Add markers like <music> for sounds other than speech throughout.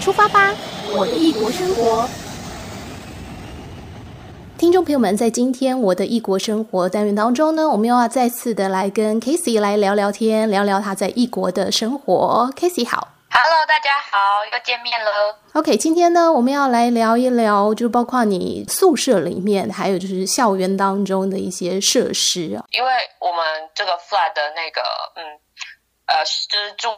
出发吧，我的异国生活。听众朋友们，在今天我的异国生活单元当中呢，我们又要再次的来跟 Casey 来聊聊天，聊聊他在异国的生活。Casey 好，Hello，大家好，又见面了。OK，今天呢，我们要来聊一聊，就包括你宿舍里面，还有就是校园当中的一些设施啊。因为我们这个 flat 的那个，嗯，呃，就是住。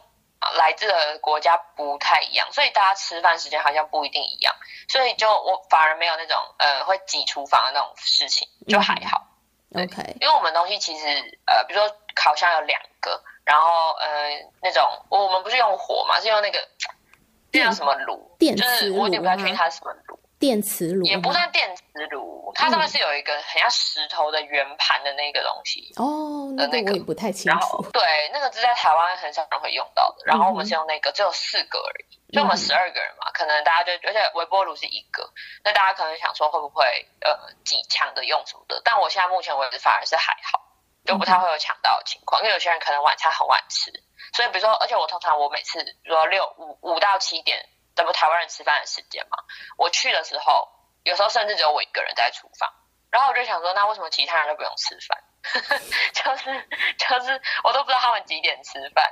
来自的国家不太一样，所以大家吃饭时间好像不一定一样，所以就我反而没有那种呃会挤厨房的那种事情，就还好。嗯、OK，因为我们东西其实呃，比如说烤箱有两个，然后呃那种我们不是用火嘛，是用那个那叫什么炉？电就是我也不太确定它是什么炉。电磁炉也不算电磁炉，它上面是有一个很像石头的圆盘的那个东西哦，那个我也不太清楚。然后对，那个是在台湾很少人会用到的。然后我们是用那个，只有四个而已，就我们十二个人嘛，可能大家就而且微波炉是一个，那大家可能想说会不会呃挤抢的用什么的？但我现在目前为止反而是还好，就不太会有抢到的情况，因为有些人可能晚餐很晚吃，所以比如说，而且我通常我每次比如说六五五到七点。这不台湾人吃饭的时间嘛？我去的时候，有时候甚至只有我一个人在厨房，然后我就想说，那为什么其他人都不用吃饭？就 <laughs> 是就是，我都不知道他们几点吃饭。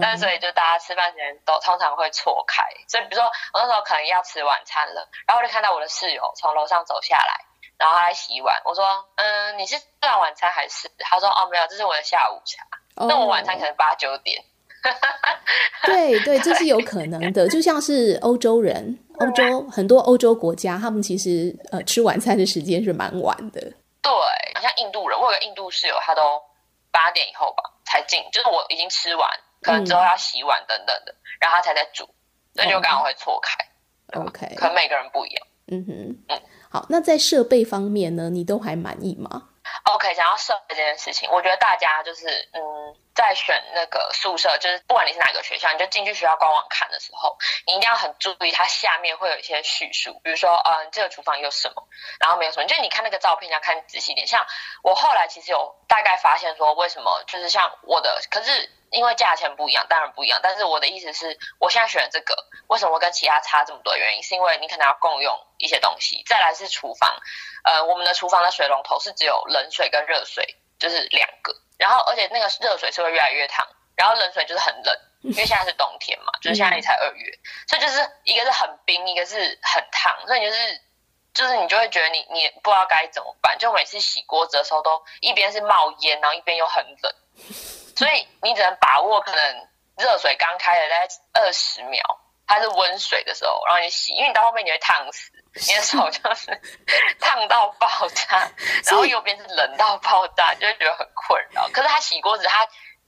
但所以就大家吃饭时间都通常会错开，所以比如说我那时候可能要吃晚餐了，然后我就看到我的室友从楼上走下来，然后他来洗碗。我说，嗯，你是吃完晚餐还是？他说，哦，没有，这是我的下午茶。哦。那我晚餐可能八九点。对对，这是有可能的，就像是欧洲人，欧洲很多欧洲国家，他们其实呃吃晚餐的时间是蛮晚的。对，好像印度人，我有个印度室友，他都八点以后吧才进，就是我已经吃完，可能之后要洗碗等等的，嗯、然后他才在煮，那就刚好会错开。OK，可能每个人不一样。嗯哼，嗯，好，那在设备方面呢，你都还满意吗？OK，想要设备这件事情，我觉得大家就是嗯，在选那个宿舍，就是不管你是哪个学校，你就进去学校官网看的时候，你一定要很注意它下面会有一些叙述，比如说嗯，这个厨房有什么，然后没有什么，就你看那个照片要看仔细点。像我后来其实有大概发现说，为什么就是像我的，可是。因为价钱不一样，当然不一样。但是我的意思是，我现在选这个，为什么会跟其他差这么多？原因是因为你可能要共用一些东西。再来是厨房，呃，我们的厨房的水龙头是只有冷水跟热水，就是两个。然后而且那个热水是会越来越烫，然后冷水就是很冷，因为现在是冬天嘛，就是现在才二月，所以就是一个是很冰，一个是很烫，所以就是就是你就会觉得你你不知道该怎么办，就每次洗锅子的时候都一边是冒烟，然后一边又很冷。所以你只能把握可能热水刚开的大概二十秒，它是温水的时候，然后你洗，因为你到后面你会烫死，你的手就是烫到爆炸，然后右边是冷到爆炸，就会觉得很困扰。可是他洗锅子，他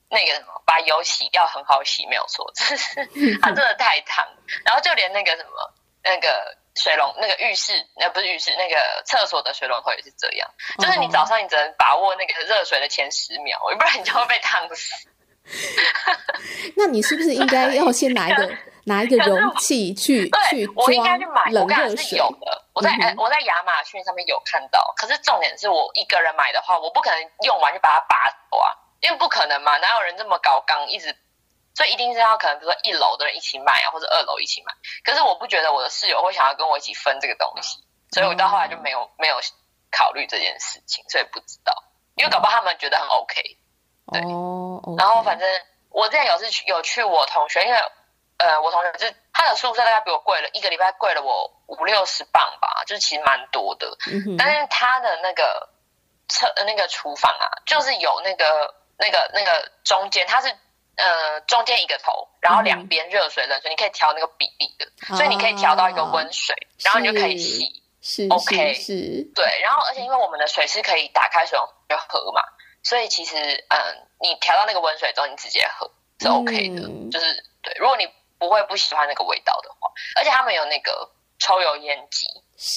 那个什么把油洗掉很好洗，没有错，只是他真的太烫。然后就连那个什么那个。水龙那个浴室，那不是浴室，那个厕所的水龙头也是这样。就是你早上你只能把握那个热水的前十秒，不然你就会被烫死。<laughs> 那你是不是应该要先拿一个 <laughs> <laughs> 拿一个容器去去装冷热水？我应该去买，我刚才是有的。我在、嗯、我在亚马逊上面有看到，可是重点是我一个人买的话，我不可能用完就把它拔走啊，因为不可能嘛，哪有人这么高刚一直。所以一定是要可能比如说一楼的人一起买啊，或者二楼一起买。可是我不觉得我的室友会想要跟我一起分这个东西，所以我到后来就没有没有考虑这件事情，所以不知道。因为搞不好他们觉得很 OK，对。然后反正我之前有是去有去我同学，因为呃我同学就是他的宿舍大概比我贵了一个礼拜贵了我五六十磅吧，就是其实蛮多的。但是他的那个厕那个厨房啊，就是有那个那个那个中间它是。呃，中间一个头，然后两边热水、冷水，你可以调那个比例的，所以你可以调到一个温水，然后你就可以洗。是，OK，是，对。然后，而且因为我们的水是可以打开水龙头就喝嘛，所以其实，嗯，你调到那个温水之后，你直接喝是 OK 的，就是对。如果你不会不喜欢那个味道的话，而且他们有那个抽油烟机。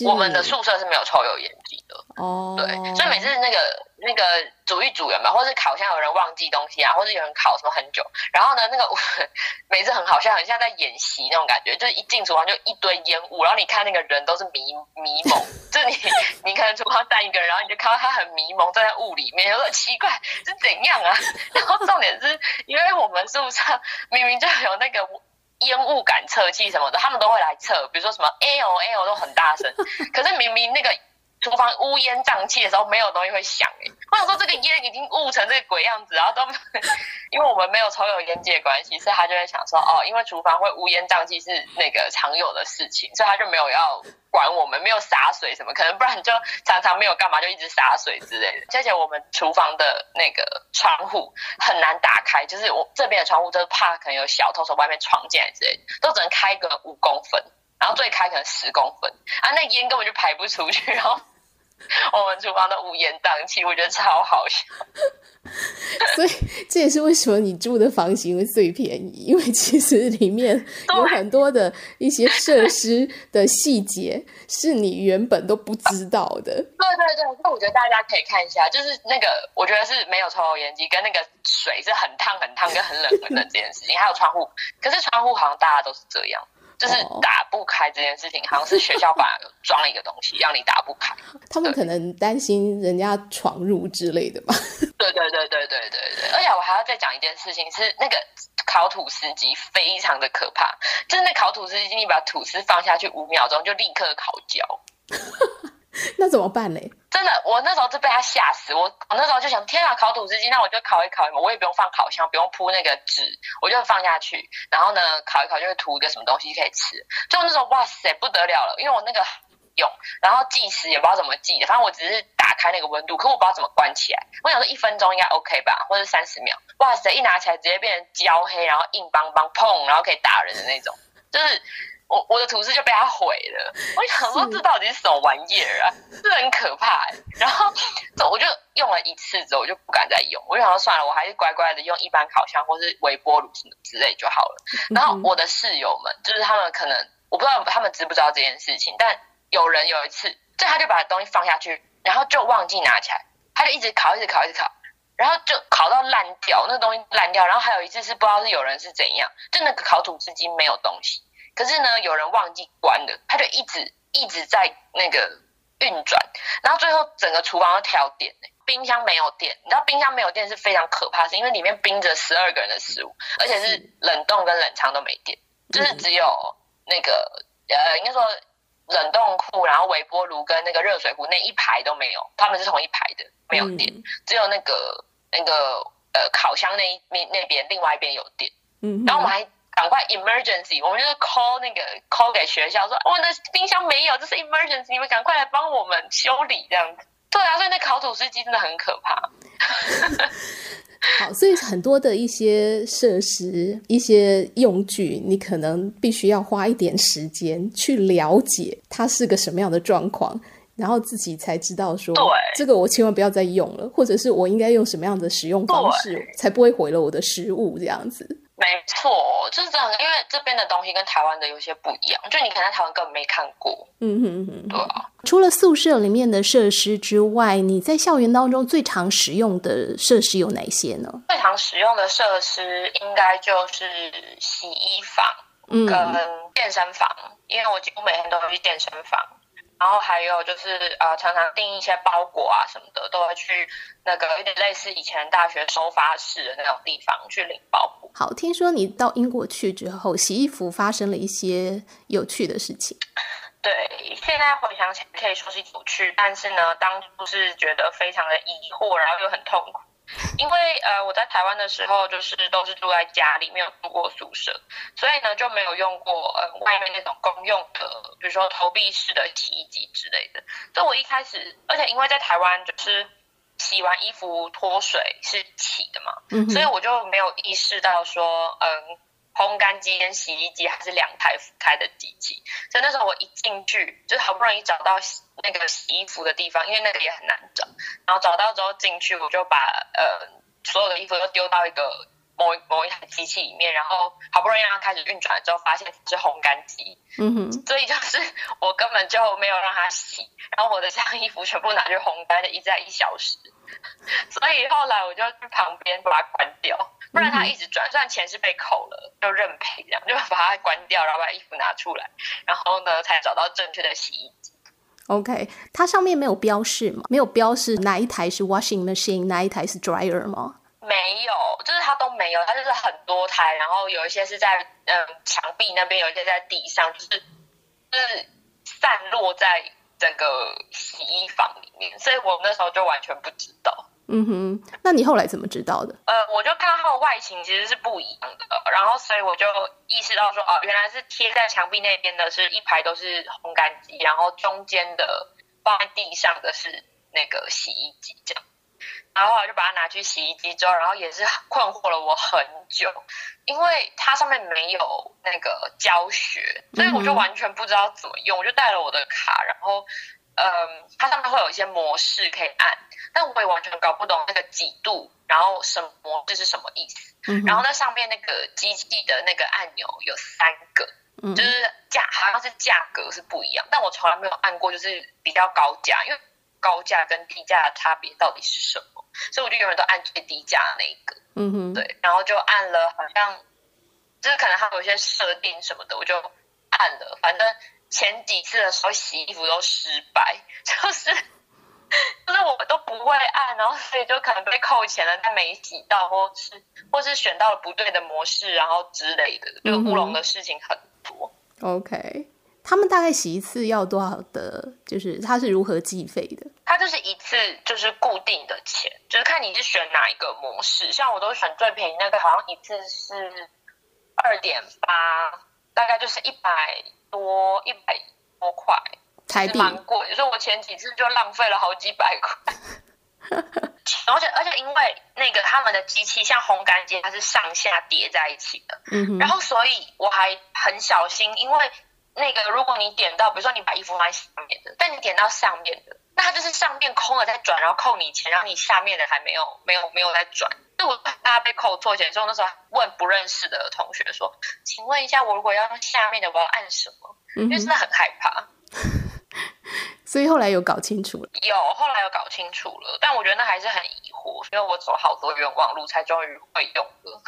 我们的宿舍是没有抽油烟机的哦，对，所以每次那个那个煮一煮有没有，或是烤箱有人忘记东西啊，或者有人烤什么很久，然后呢，那个 <laughs> 每次很好笑，很像在演习那种感觉，就是一进厨房就一堆烟雾，然后你看那个人都是迷迷蒙，<laughs> 就你你可能厨房站一个人，然后你就看到他很迷蒙站在雾里面，有点奇怪是怎样啊？<laughs> 然后重点是因为我们宿舍明明就有那个。烟雾感测器什么的，他们都会来测，比如说什么 L L 都很大声，<laughs> 可是明明那个。厨房乌烟瘴气的时候，没有东西会响哎。我想说，这个烟已经雾成这个鬼样子，然后都因为我们没有抽油烟机的关系，所以他就会想说，哦，因为厨房会乌烟瘴气是那个常有的事情，所以他就没有要管我们，没有洒水什么，可能不然就常常没有干嘛，就一直洒水之类的。而且我们厨房的那个窗户很难打开，就是我这边的窗户都是怕可能有小偷从外面闯进来之类的，都只能开个五公分，然后最开可能十公分，啊，那烟根本就排不出去，然后。我们厨房的乌烟瘴气，我觉得超好笑。<laughs> 所以这也是为什么你住的房型会最便宜，因为其实里面有很多的一些设施的细节是你原本都不知道的。<laughs> 对对对，那我觉得大家可以看一下，就是那个我觉得是没有抽油烟机，跟那个水是很烫很烫跟很冷很冷这件事情，还有窗户，可是窗户好像大家都是这样。就是打不开这件事情，好像是学校把装了一个东西让你打不开。<laughs> 他们可能担心人家闯入之类的吧。<laughs> 对对对对对对对。而且我还要再讲一件事情，是那个烤吐司机非常的可怕。就是那烤吐司机，你把吐司放下去五秒钟，就立刻烤焦。<laughs> 那怎么办呢？真的，我那时候就被他吓死。我我那时候就想，天啊，烤吐司机，那我就烤一烤嘛，我也不用放烤箱，不用铺那个纸，我就放下去，然后呢，烤一烤就会涂一个什么东西可以吃。就那时候，哇塞，不得了了，因为我那个用，然后计时也不知道怎么计的，反正我只是打开那个温度，可我不知道怎么关起来。我想说一分钟应该 OK 吧，或者三十秒。哇塞，一拿起来直接变成焦黑，然后硬邦邦，砰，然后可以打人的那种，就是。我我的吐司就被他毁了，我想说这到底是什么玩意儿啊？这很可怕。然后我就用了一次之后，我就不敢再用。我就想说算了，我还是乖乖的用一般烤箱或是微波炉什么之类就好了。然后我的室友们，就是他们可能我不知道他们知不知道这件事情，但有人有一次，就他就把东西放下去，然后就忘记拿起来，他就一直烤，一直烤，一直烤，然后就烤到烂掉，那个东西烂掉。然后还有一次是不知道是有人是怎样，就那个烤吐司机没有东西。可是呢，有人忘记关了，他就一直一直在那个运转，然后最后整个厨房都跳电，冰箱没有电。你知道冰箱没有电是非常可怕，是因为里面冰着十二个人的食物，而且是冷冻跟冷藏都没电，就是只有那个呃，应该说冷冻库，然后微波炉跟那个热水壶那一排都没有，他们是同一排的，没有电，只有那个那个呃烤箱那一面那边另外一边有电，嗯，然后我们还。赶快 emergency，我们就是 call 那个 call 给学校说，我的冰箱没有，这是 emergency，你们赶快来帮我们修理这样子。对啊，所以那烤土司机真的很可怕。<laughs> 好，所以很多的一些设施、一些用具，你可能必须要花一点时间去了解它是个什么样的状况，然后自己才知道说，对，这个我千万不要再用了，或者是我应该用什么样的使用方式，才不会毁了我的食物这样子。没错，就是这样，因为这边的东西跟台湾的有些不一样，就你可能在台湾根本没看过。嗯哼哼，对啊。除了宿舍里面的设施之外，你在校园当中最常使用的设施有哪些呢？最常使用的设施应该就是洗衣房跟健身房，嗯、因为我几乎每天都会去健身房。然后还有就是呃，常常订一些包裹啊什么的，都会去那个有点类似以前大学收发室的那种地方去领包裹。好，听说你到英国去之后，洗衣服发生了一些有趣的事情。对，现在回想起来可以说是有趣，但是呢，当初是觉得非常的疑惑，然后又很痛苦。因为呃，我在台湾的时候就是都是住在家里，没有住过宿舍，所以呢就没有用过呃外面那种公用的，比如说投币式的洗衣机之类的。所以我一开始，而且因为在台湾就是洗完衣服脱水是起的嘛，嗯，所以我就没有意识到说，嗯。烘干机跟洗衣机还是两台开的机器，所以那时候我一进去，就是好不容易找到那个洗衣服的地方，因为那个也很难找。然后找到之后进去，我就把呃所有的衣服都丢到一个某某一台机器里面，然后好不容易让它开始运转之后，发现是烘干机。嗯哼。所以就是我根本就没有让它洗，然后我的脏衣服全部拿去烘干，就一直在一小时。所以后来我就去旁边把它关掉。不然他一直转，虽然钱是被扣了，就认赔这样，就把它关掉，然后把衣服拿出来，然后呢才找到正确的洗衣机。OK，它上面没有标示吗？没有标示哪一台是 washing machine，哪一台是 dryer 吗？没有，就是它都没有，它就是很多台，然后有一些是在嗯墙壁那边，有一些在地上，就是就是散落在整个洗衣房里面，所以我那时候就完全不知道。嗯哼，那你后来怎么知道的？呃，我就看它的外形其实是不一样的，然后所以我就意识到说，哦，原来是贴在墙壁那边的是一排都是烘干机，然后中间的放在地上的是那个洗衣机这样。然后后来就把它拿去洗衣机之后，然后也是困惑了我很久，因为它上面没有那个教学，所以我就完全不知道怎么用，我就带了我的卡，然后。嗯，它上面会有一些模式可以按，但我也完全搞不懂那个几度，然后什么模式是什么意思。嗯、然后那上面那个机器的那个按钮有三个，嗯、就是价好像是价格是不一样，但我从来没有按过，就是比较高价，因为高价跟低价的差别到底是什么？所以我就永远都按最低价的那一个。嗯哼，对，然后就按了，好像就是可能它有一些设定什么的，我就按了，反正。前几次的时候洗衣服都失败，就是就是我都不会按，然后所以就可能被扣钱了，但没洗到，或是或是选到了不对的模式，然后之类的，就乌龙的事情很多。OK，他们大概洗一次要多少的？就是他是如何计费的？他就是一次就是固定的钱，就是看你是选哪一个模式。像我都选最便宜那个，好像一次是二点八，大概就是一百。多一百多块，台币蛮贵，所以我前几次就浪费了好几百块。<laughs> 而且而且因为那个他们的机器像烘干机，它是上下叠在一起的，嗯哼，然后所以我还很小心，因为那个如果你点到，比如说你把衣服放在下面的，但你点到上面的，那它就是上面空了再转，然后扣你钱，然后你下面的还没有没有没有在转。就我怕他被扣错钱，所以我那时候问不认识的同学说：“请问一下，我如果要用下面的，我要按什么？”因为真的很害怕。<laughs> 所以后来有搞清楚了。有后来有搞清楚了，但我觉得那还是很疑惑，因为我走好多冤枉路才终于会用了。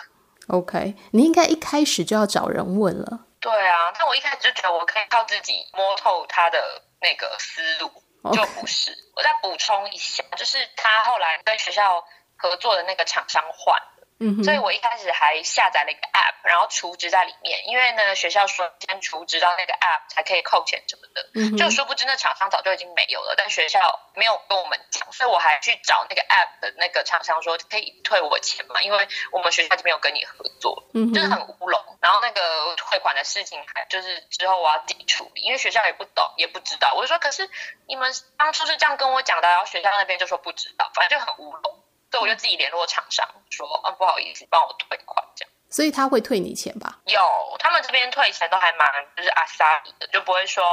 OK，你应该一开始就要找人问了。对啊，但我一开始就觉得我可以靠自己摸透他的那个思路.就不是。我再补充一下，就是他后来跟学校。合作的那个厂商换。了，嗯哼，所以我一开始还下载了一个 App，然后储值在里面，因为呢学校说先储值到那个 App 才可以扣钱什么的，嗯哼，就殊不知那厂商早就已经没有了，但学校没有跟我们讲，所以我还去找那个 App 的那个厂商说可以退我钱嘛，因为我们学校就没有跟你合作，嗯哼，就是很乌龙。然后那个退款的事情还就是之后我要自己处理，因为学校也不懂也不知道，我就说可是你们当初是这样跟我讲的，然后学校那边就说不知道，反正就很乌龙。所以我就自己联络厂商说，啊，不好意思，帮我退款这样。所以他会退你钱吧？有，他们这边退钱都还蛮就是阿萨里的，就不会说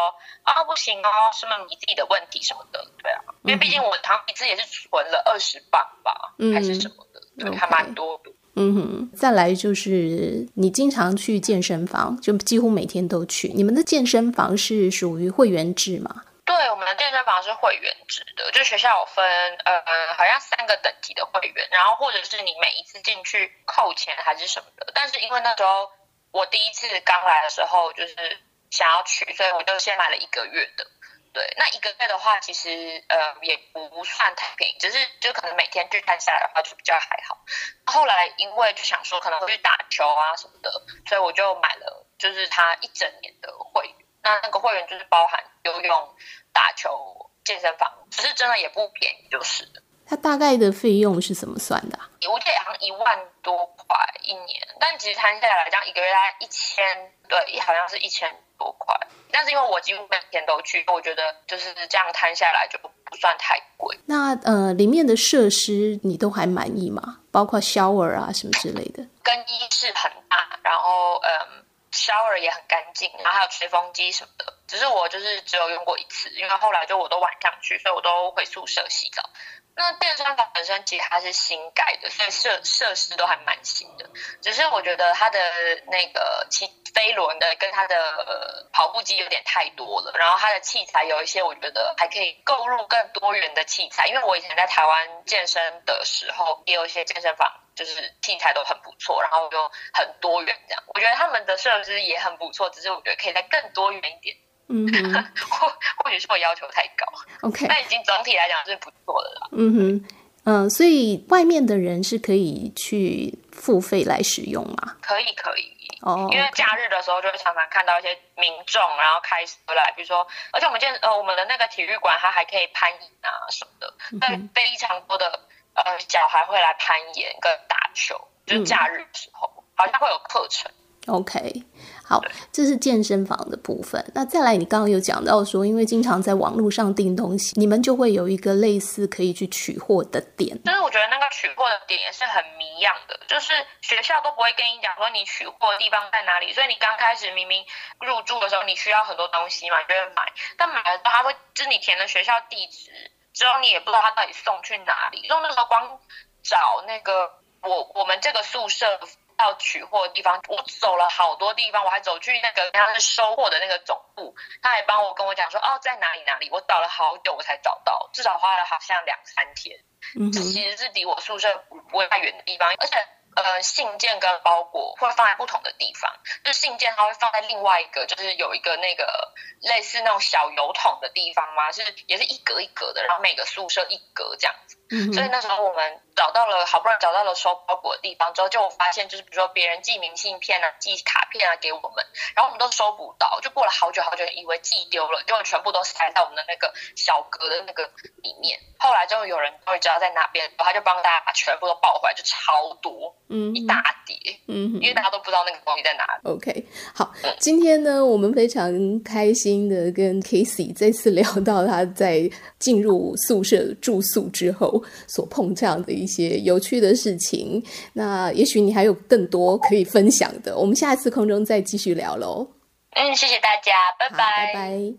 啊不行哦，是不是你自己的问题什么的？对啊，嗯、因为毕竟我好像一次也是存了二十磅吧，嗯、还是什么的，对，还蛮多的。嗯哼，再来就是你经常去健身房，就几乎每天都去。你们的健身房是属于会员制吗？健身房是会员制的，就学校有分，呃，好像三个等级的会员，然后或者是你每一次进去扣钱还是什么的。但是因为那时候我第一次刚来的时候，就是想要去，所以我就先买了一个月的。对，那一个月的话，其实呃也不算太便宜，只是就可能每天去看下来的话就比较还好。后来因为就想说可能会去打球啊什么的，所以我就买了就是他一整年的会员。那那个会员就是包含游泳、打球、健身房，只是真的也不便宜，就是的。它大概的费用是怎么算的啊？我记得好像一万多块一年，但其实摊下来这样一个月大概一千，对，好像是一千多块。但是因为我几乎每天都去，我觉得就是这样摊下来就不算太贵。那呃，里面的设施你都还满意吗？包括 shower 啊什么之类的？更衣室很大，然后嗯。Shower 也很干净，然后还有吹风机什么的。只是我就是只有用过一次，因为后来就我都晚上去，所以我都回宿舍洗澡。那健身房本身其实它是新盖的，所以设设施都还蛮新的。只是我觉得它的那个骑飞轮的跟它的、跑步机有点太多了，然后它的器材有一些我觉得还可以购入更多元的器材。因为我以前在台湾健身的时候，也有一些健身房就是器材都很不错，然后就很多元这样。我觉得他们的设施也很不错，只是我觉得可以再更多元一点。嗯哼，<laughs> 或或许是我要求太高，OK，那已经总体来讲是不错的了。嗯哼，嗯，所以外面的人是可以去付费来使用吗？可以，可以。哦，因为假日的时候就会常常看到一些民众，然后开车来，比如说，而且我们见呃，我们的那个体育馆它还可以攀岩啊什么的，那、嗯、非常多的呃小孩会来攀岩跟打球，就是假日的时候、嗯、好像会有课程。OK。好，这是健身房的部分。那再来，你刚刚有讲到说，因为经常在网络上订东西，你们就会有一个类似可以去取货的点。就是我觉得那个取货的点也是很谜样的，就是学校都不会跟你讲说你取货的地方在哪里，所以你刚开始明明入住的时候你需要很多东西嘛，你就会买，但买了之后他会就是你填了学校地址之后，你也不知道他到底送去哪里。就那时候光找那个我我们这个宿舍。要取货的地方，我走了好多地方，我还走去那个他是收货的那个总部，他还帮我跟我讲说，哦，在哪里哪里，我找了好久我才找到，至少花了好像两三天。嗯，这其实是离我宿舍不会太远的地方，而且呃，信件跟包裹会放在不同的地方，就信件它会放在另外一个，就是有一个那个类似那种小油桶的地方嘛，是也是一格一格的，然后每个宿舍一格这样子。所以那时候我们找到了，好不容易找到了收包裹的地方之后，就发现就是比如说别人寄明信片啊、寄卡片啊给我们，然后我们都收不到，就过了好久好久，以为寄丢了，结果全部都塞在我们的那个小格的那个里面。后来就有人终于知道在哪边，他就帮大家把全部都抱回来，就超多，嗯，一大叠，嗯，因为大家都不知道那个东西在哪里。OK，好，今天呢，我们非常开心的跟 Casey 这次聊到他在进入宿舍住宿之后。所碰这样的一些有趣的事情，那也许你还有更多可以分享的，我们下一次空中再继续聊喽。嗯，谢谢大家，拜拜，拜拜。